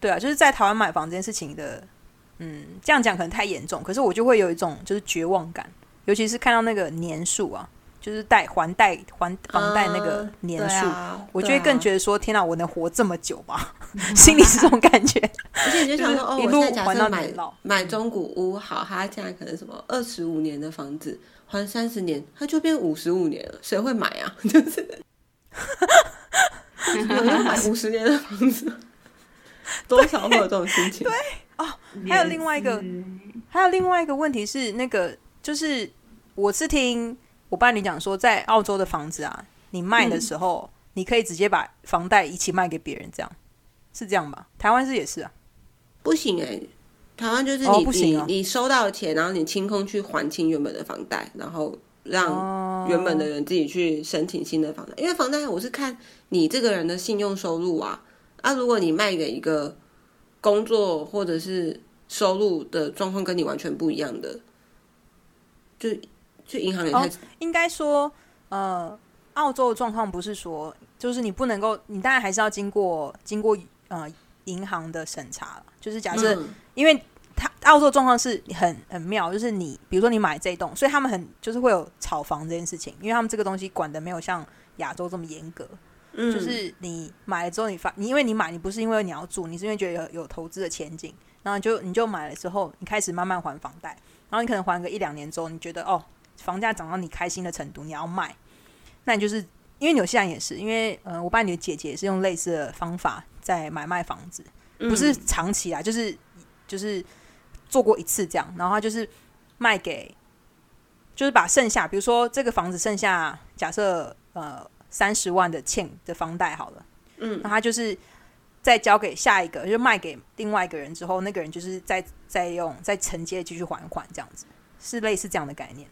对啊，就是在台湾买房这件事情的，嗯，这样讲可能太严重，可是我就会有一种就是绝望感，尤其是看到那个年数啊，就是贷还贷还房贷那个年数，我就会更觉得说，天哪，我能活这么久吗？心里是这种感觉，而且你就想说，哦，我现在假设买买中古屋，好，它现在可能什么二十五年的房子还三十年，它就变五十五年了，谁会买啊？就是。有人买 五十年的房子，多少会有这种心情？对哦，还有另外一个，还有另外一个问题是，那个就是我是听我伴侣讲说，在澳洲的房子啊，你卖的时候，你可以直接把房贷一起卖给别人，这样是这样吧？台湾是也是啊，不行哎，台湾就是你你你收到钱，然后你清空去还清原本的房贷，然后。让原本的人自己去申请新的房贷，因为房贷我是看你这个人的信用收入啊啊！如果你卖给一个工作或者是收入的状况跟你完全不一样的，就去银行也太应该说，呃，澳洲的状况不是说，就是你不能够，你当然还是要经过经过呃银行的审查就是假设因为。他澳洲状况是很很妙，就是你比如说你买这栋，所以他们很就是会有炒房这件事情，因为他们这个东西管的没有像亚洲这么严格。嗯，就是你买了之后，你发你因为你买，你不是因为你要住，你是因为觉得有有投资的前景，然后就你就买了之后，你开始慢慢还房贷，然后你可能还个一两年之后，你觉得哦房价涨到你开心的程度，你要卖，那你就是因为纽西兰也是，因为呃我爸你的姐姐也是用类似的方法在买卖房子，不是长期啊，就是就是。做过一次这样，然后他就是卖给，就是把剩下，比如说这个房子剩下，假设呃三十万的欠的房贷好了，嗯，那他就是再交给下一个，就卖给另外一个人之后，那个人就是再再用再承接继续还款这样子，是类似这样的概念。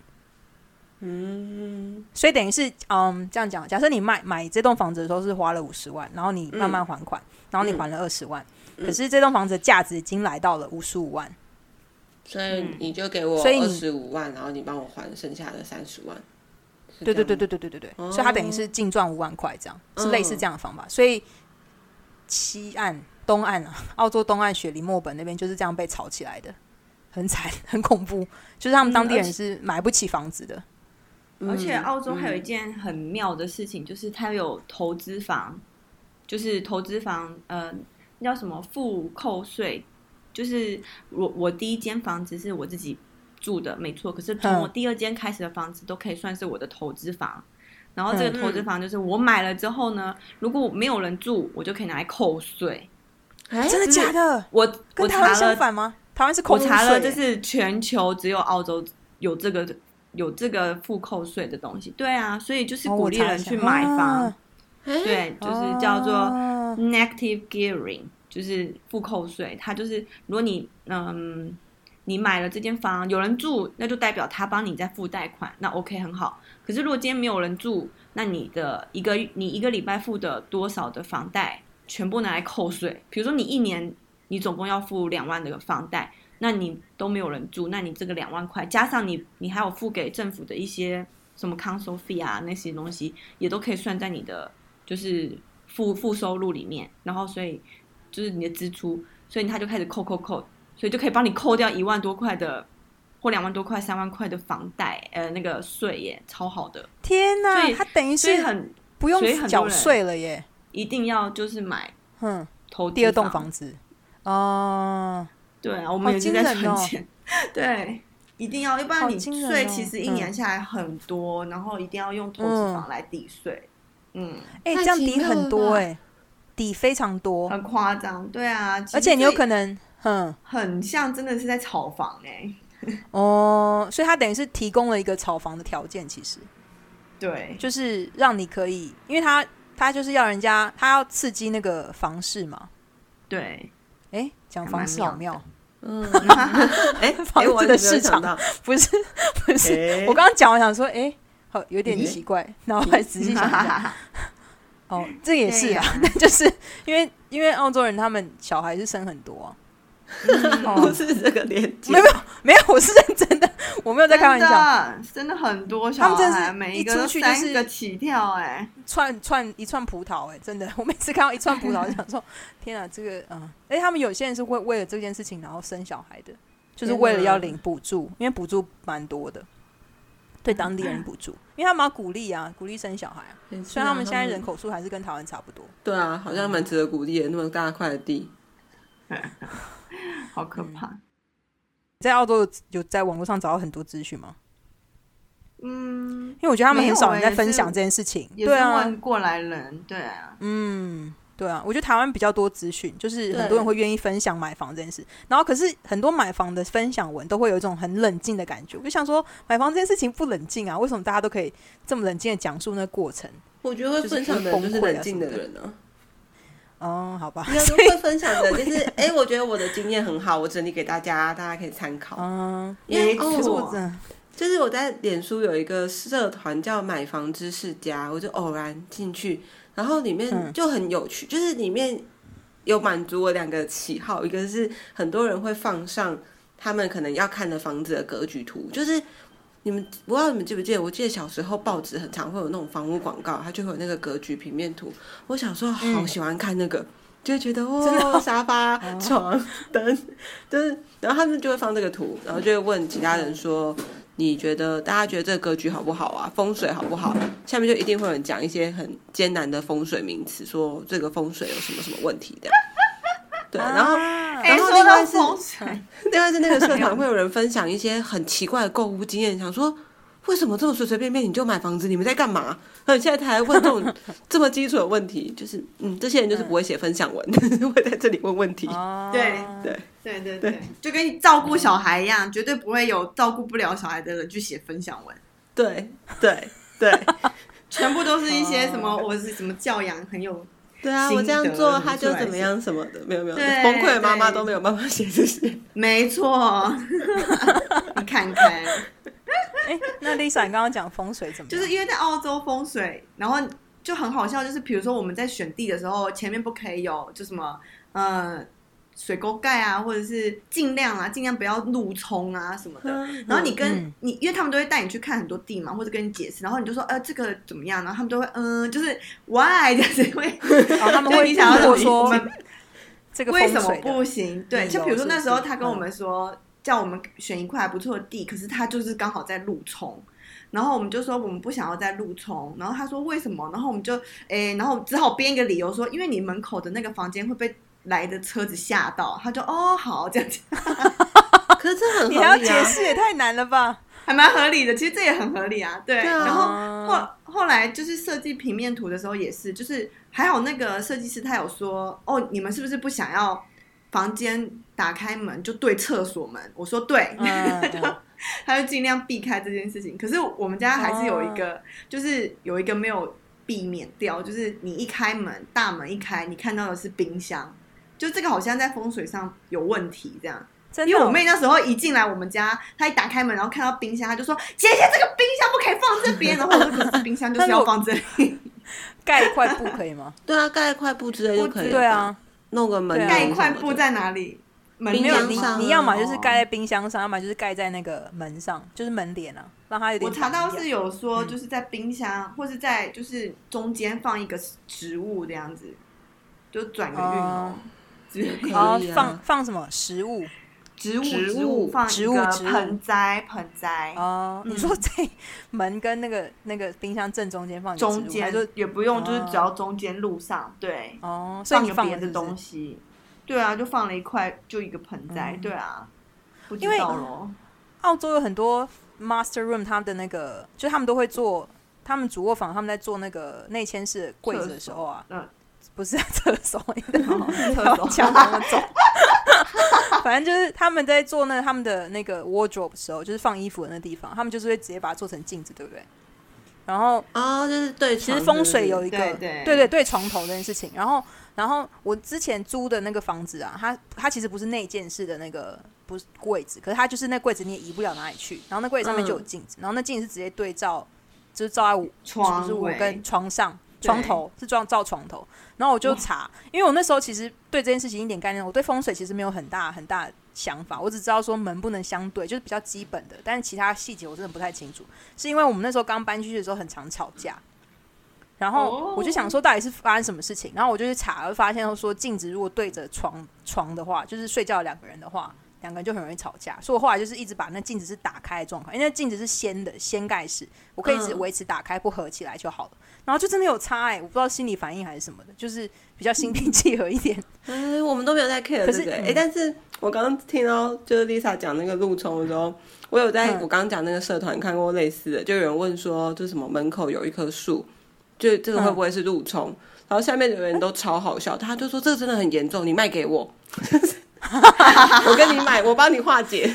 嗯，所以等于是嗯这样讲，假设你卖买这栋房子的时候是花了五十万，然后你慢慢还款，然后你还了二十万，可是这栋房子的价值已经来到了五十五万。所以你就给我二十五万，然后你帮我还剩下的三十万。对对对对对对对对，所以他等于是净赚五万块，这样是类似这样的方法。所以西岸、东岸啊，澳洲东岸雪梨、墨本那边就是这样被炒起来的，很惨、很恐怖。就是他们当地人是买不起房子的。而且澳洲还有一件很妙的事情，就是它有投资房，就是投资房，呃，叫什么负扣税。就是我我第一间房子是我自己住的，没错。可是从我第二间开始的房子都可以算是我的投资房。然后这个投资房就是我买了之后呢，如果没有人住，我就可以拿来扣税。真的假的？我跟台湾相反吗？台湾是扣我查了，就是全球只有澳洲有这个有这个付扣税的东西。对啊，所以就是鼓励人去买房。对，就是叫做 negative gearing。就是付扣税，它就是如果你嗯你买了这间房有人住，那就代表他帮你在付贷款，那 OK 很好。可是如果今天没有人住，那你的一个你一个礼拜付的多少的房贷全部拿来扣税。比如说你一年你总共要付两万的房贷，那你都没有人住，那你这个两万块加上你你还有付给政府的一些什么 council fee 啊那些东西，也都可以算在你的就是付付收入里面，然后所以。就是你的支出，所以他就开始扣扣扣，所以就可以帮你扣掉一万多块的，或两万多块、三万块的房贷，呃，那个税耶，超好的。天哪，他等于是很不用缴税了耶！一定要就是买，嗯，投第二栋房子哦。对啊，我们已经在存钱。对，一定要，要不然你税其实一年下来很多，然后一定要用投资房来抵税，嗯，哎、太这样抵很多吧哎、抵非常多，很夸张，对啊，而且你有可能能，嗯，很像真的是在炒房哎、哦，所以他等于是提供了一个炒房的条件，其实。对，就是让你可以，因为他他就是要人家他要刺激那个房市嘛。对，哎，讲房市好妙。妙，嗯，哎，房子的市场不是不是，哎我刚刚讲我想说，哎，好有点奇怪，然后还仔细想想，哦，这也是啊，对但就是因为因为澳洲人他们小孩是生很多啊，不哦，是这个连接没有，没有，我是认真的，我没有在开玩笑，真的真的很多小他们真的是孩，每一个都出去就是三个起跳哎、串串一串葡萄、哎，真的，我每次看到一串葡萄，就想说，天啊，这个，嗯，哎，他们有些人是会为了这件事情然后生小孩的，就是为了要领补助，因为补助蛮多的，对当地人补助，因为他们要鼓励啊，鼓励生小孩啊。虽然他们现在人口数还是跟台湾差不多，对啊，好像蛮值得鼓励的，那么大块的地，好可怕。在澳洲有有在网络上找到很多资讯吗？嗯，因为我觉得他们很少人在分享这件事情，对啊，问过来人，对啊，嗯，对啊，我觉得台湾比较多资讯，就是很多人会愿意分享买房这件事。然后，可是很多买房的分享文都会有一种很冷静的感觉。我就想说，买房这件事情不冷静啊？为什么大家都可以这么冷静的讲述那个过程？我觉得会分享的人就是冷静的人啊。哦，好吧，应该说会分享的，就是哎、我觉得我的经验很好，我整理给大家，大家可以参考。嗯，因为哦就是我在脸书有一个社团叫“买房知识家”，我就偶然进去，然后里面嗯就很有趣，就是里面有满足我两个喜好，一个是很多人会放上他们可能要看的房子的格局图，就是你们不知道你们记不记得？我记得小时候报纸很常会有那种房屋广告，它就会有那个格局平面图。我小时候好喜欢看那个，就会觉得哦真的哦，哦沙发、床、灯，就是，然后他们就会放这个图，然后就会问其他人说。你觉得大家觉得这个格局好不好啊？风水好不好？下面就一定会有人讲一些很艰难的风水名词，说这个风水有什么什么问题的。对，然后然后另外是，另外是那个社团 会有人分享一些很奇怪的购物经验，想说为什么这么随随便便你就买房子？你们在干嘛？那你现在才来问这种 这么基础的问题，就是嗯，这些人就是不会写分享文，会在这里问问题。哦对对对对对，就跟你照顾小孩一样，绝对不会有照顾不了小孩的人去写分享文，对对对全部都是一些什么哦我是什么教养很有对啊！我这样做他就怎么样什么的，没有没有，对崩溃的妈妈都没有办法写这些。没错，你看看，哎，那 Lisa，你刚刚讲风水怎么？就是因为在澳洲风水，然后就很好笑，就是比如说我们在选地的时候，前面不可以有就什么呃水沟盖啊，或者是尽量啊，尽量不要路冲啊什么的。然后你跟、嗯你，因为他们都会带你去看很多地嘛，或者跟你解释，然后你就说呃这个怎么样，然后他们都会嗯、就是 why 这样子会，哦，他们会你想要我如果说这个为什么风水不行？对，就比如说那时候他跟我嗯们说，叫我们选一块不错的地，可是他就是刚好在路冲。然后我们就说我们不想要在路冲，然后他说为什么？然后我们就诶，然后只好编一个理由说，因为你门口的那个房间会被来的车子吓到。他就哦好这样子，可是这很你还要。解释，也太难了吧？还蛮合理的。其实这也很合理啊，对。对啊然后后后来就是设计平面图的时候也是，就是还好那个设计师他有说，哦，你们是不是不想要房间打开门就对厕所门？我说对，嗯 就他就尽量避开这件事情。可是我们家还是有一个，就是有一个没有避免掉，就是你一开门，大门一开，你看到的是冰箱，就这个好像在风水上有问题这样。真的哦，因为我妹那时候一进来我们家，她一打开门，然后看到冰箱，她就说：“姐姐，这个冰箱不可以放这边。”然后我说：“可是冰箱就是 要放这里，盖一块布可以吗？对啊，盖一块布之类就可以。对啊，，弄个门盖一块布在哪里？门冰没有你箱上，你要么就是哦盖在冰箱上，要么就是盖在那个门上，就是门帘啊，让它有点我查到是有说，嗯就是在冰箱、或是在就是中间放一个植物这样子，就转个运哦哦。然后啊放放什么食物植物植植物物放一个植物植物盆栽盆栽，哦？嗯你说在门跟那个那个冰箱正中间放中间就也不用，就是哦只要中间路上对，哦，所以你个放别的东？西。对啊，就放了一块，就一个盆栽。嗯对啊，不知因为道咯。澳洲有很多 master room，他们的那个就他们都会做，他们主卧房他们在做那个内嵌式的柜子的时候啊，嗯，不是 在 厕所，厕所。讲他们走。反正就是他们在做那他们的那个 wardrobe 的时候，就是放衣服的那地方，他们就是会直接把它做成镜子，对不对？然后哦，就是对，其实风水有一个对对。对对对床头这件事情，然后然后我之前租的那个房子啊，它它其实不是内建式的那个不是柜子，可是它就是那柜子你也移不了哪里去，然后那柜子上面就有镜子，然后那镜子是直接对照，就是照在我床就是我跟床上对床头是装照床头，然后我就查，因为我那时候其实对这件事情一点概念，我对风水其实没有很大很大的想法，我只知道说门不能相对，就是比较基本的，但是其他细节我真的不太清楚，是因为我们那时候刚搬进去的时候很常吵架。然后哦我就想说，到底是发生什么事情？然后我就去查，就发现说，镜子如果对着床床的话，就是睡觉两个人的话，两个人就很容易吵架。所以我后来就是一直把那镜子是打开的状况，因为那镜子是掀的掀盖式，我可以一直嗯维持打开不合起来就好了。然后就真的有差哎、我不知道心理反应还是什么的，就是比较心平气和一点。嗯，我们都没有在 care 可是这个。哎、嗯但是我刚刚听到就是 Lisa 讲那个路冲的时候，我有在、嗯我刚刚讲那个社团看过类似的，就有人问说，就什么门口有一棵树，就这个会不会是路冲？然后下面的人都超好笑，他就说这个真的很严重，你卖给我，我跟你买，我帮你化解，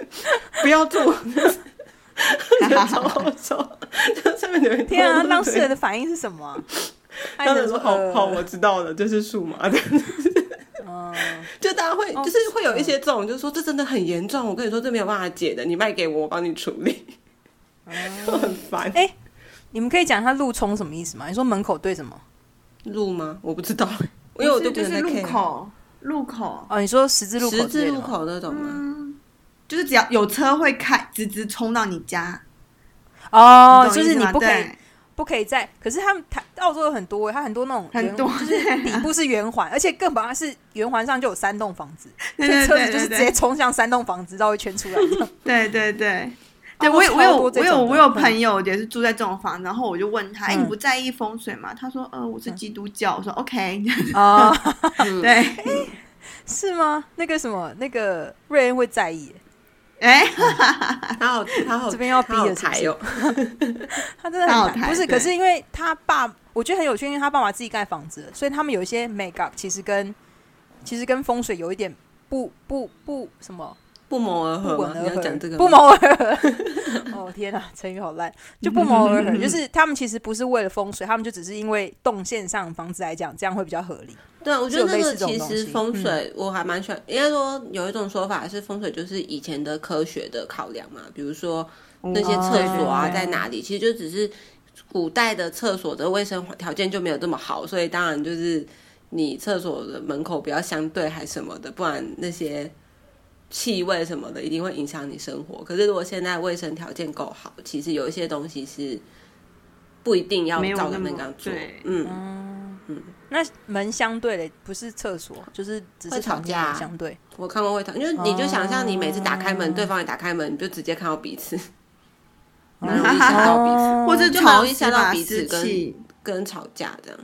不要做。超好笑，就下面有人天啊，都当事人的反应是什么、当只能然说好好，呃我知道了，这是数码的。哦就大家会，哦就是会有一些这种，就是说这真的很严重，我跟你说这没有办法解的，你卖给我，我帮你处理，就很烦。哎你们可以讲他路冲什么意思吗？你说门口对什么？路吗？我不知道，因为我都不是路口，路口。哦，你说十字路口十字路口那种吗？就是只要有车会开，直直冲到你家，哦，就是你不可以不可以在，可是他们台澳洲有很多，它很多那种很多就是底部是圆环，而且更把它是圆环上就有三栋房子，对所以对对对车子就是直接冲向三栋房子，绕一圈出来。对对对。对，哦我有我有我有我有嗯朋友也是住在这种房，然后我就问他，哎，嗯你不在意风水吗？他说，呃，我是基督教。我说 OK，啊，嗯 对，是吗？那个什么，那个瑞恩会在意，哎，他好，他好，这边要逼他好了是不是台哦。他真的很好不是，可是因为他爸，我觉得很有趣，因为他爸爸自己盖房子，所以他们有一些 make up 其实跟其实跟风水有一点不不不什么不谋而合？不谋而合，你要讲这个不谋而合。哦天哪，成语好烂，就不谋而合，就是他们其实不是为了风水，他们就只是因为动线上房子来讲，这样会比较合理。对，我觉得那个其实风水我还蛮喜欢。应该说有一种说法是风水就是以前的科学的考量嘛，比如说那些厕所啊哦在哪里，其实就只是古代的厕所的卫生条件就没有这么好，所以当然就是你厕所的门口不要相对还什么的，不然那些气味什么的一定会影响你生活。可是如果现在卫生条件够好，其实有一些东西是不一定要照着那么样做嗯，嗯。那门相对的不是厕所，就是只是吵架相对。我看过会讨，因为你就想象你每次打开门，哦对方也打开门，你就直接看到彼此，哦蛮容易吓到彼此，或者就蛮容易吓到彼此跟。跟吵架这样。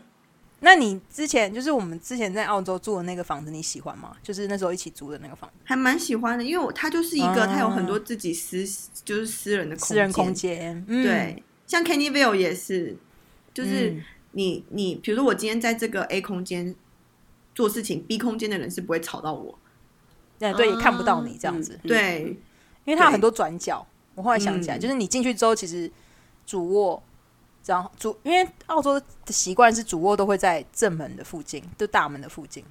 那你之前就是我们之前在澳洲住的那个房子，你喜欢吗？就是那时候一起租的那个房子，还蛮喜欢的，因为我它就是一个，哦它有很多自己私就是私人的私人空间。嗯，对，像 Candyville 也是，就是嗯你你，比如说我今天在这个 A 空间做事情，B 空间的人是不会吵到我。对对，也啊看不到你这样子，嗯对，对因为它有很多转角。我后来想起来，嗯就是你进去之后，其实主卧，然后主，因为澳洲的习惯是主卧都会在正门的附近，就大门的附近，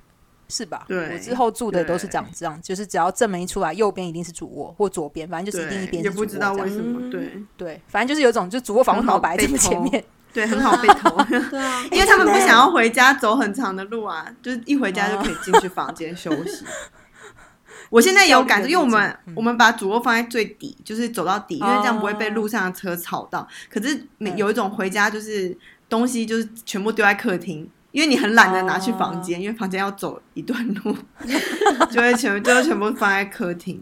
是吧？对我之后住的都是长这样，这样就是只要正门一出来，右边一定是主卧，或左边，反正就是一定一边是主卧不知道为。什么，嗯对对，反正就是有一种，就主卧房为什么要摆在这么前面？对，很好被偷，对啊，因为他们不想要回家走很长的路啊，就是一回家就可以进去房间休息。我现在有感觉，因为我们嗯我们把主卧放在最底，就是走到底，因为这样不会被哦路上的车吵到。可是有一种回家就是东西就是全部丢在客厅，因为你很懒得拿去房间，因为房间要走一段路，就会全部就会全部放在客厅，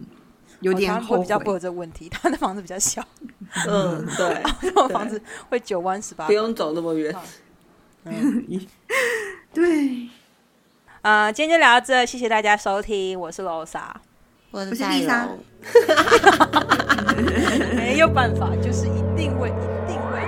有点会后悔。比较不会有这个问题，他的房子比较小，嗯，对，这种房子会九弯十八不。用走那么远。对，啊、今天就聊到这，谢谢大家收听，我是罗莎，我我是丽莎。没有办法，就是一定会，一定会，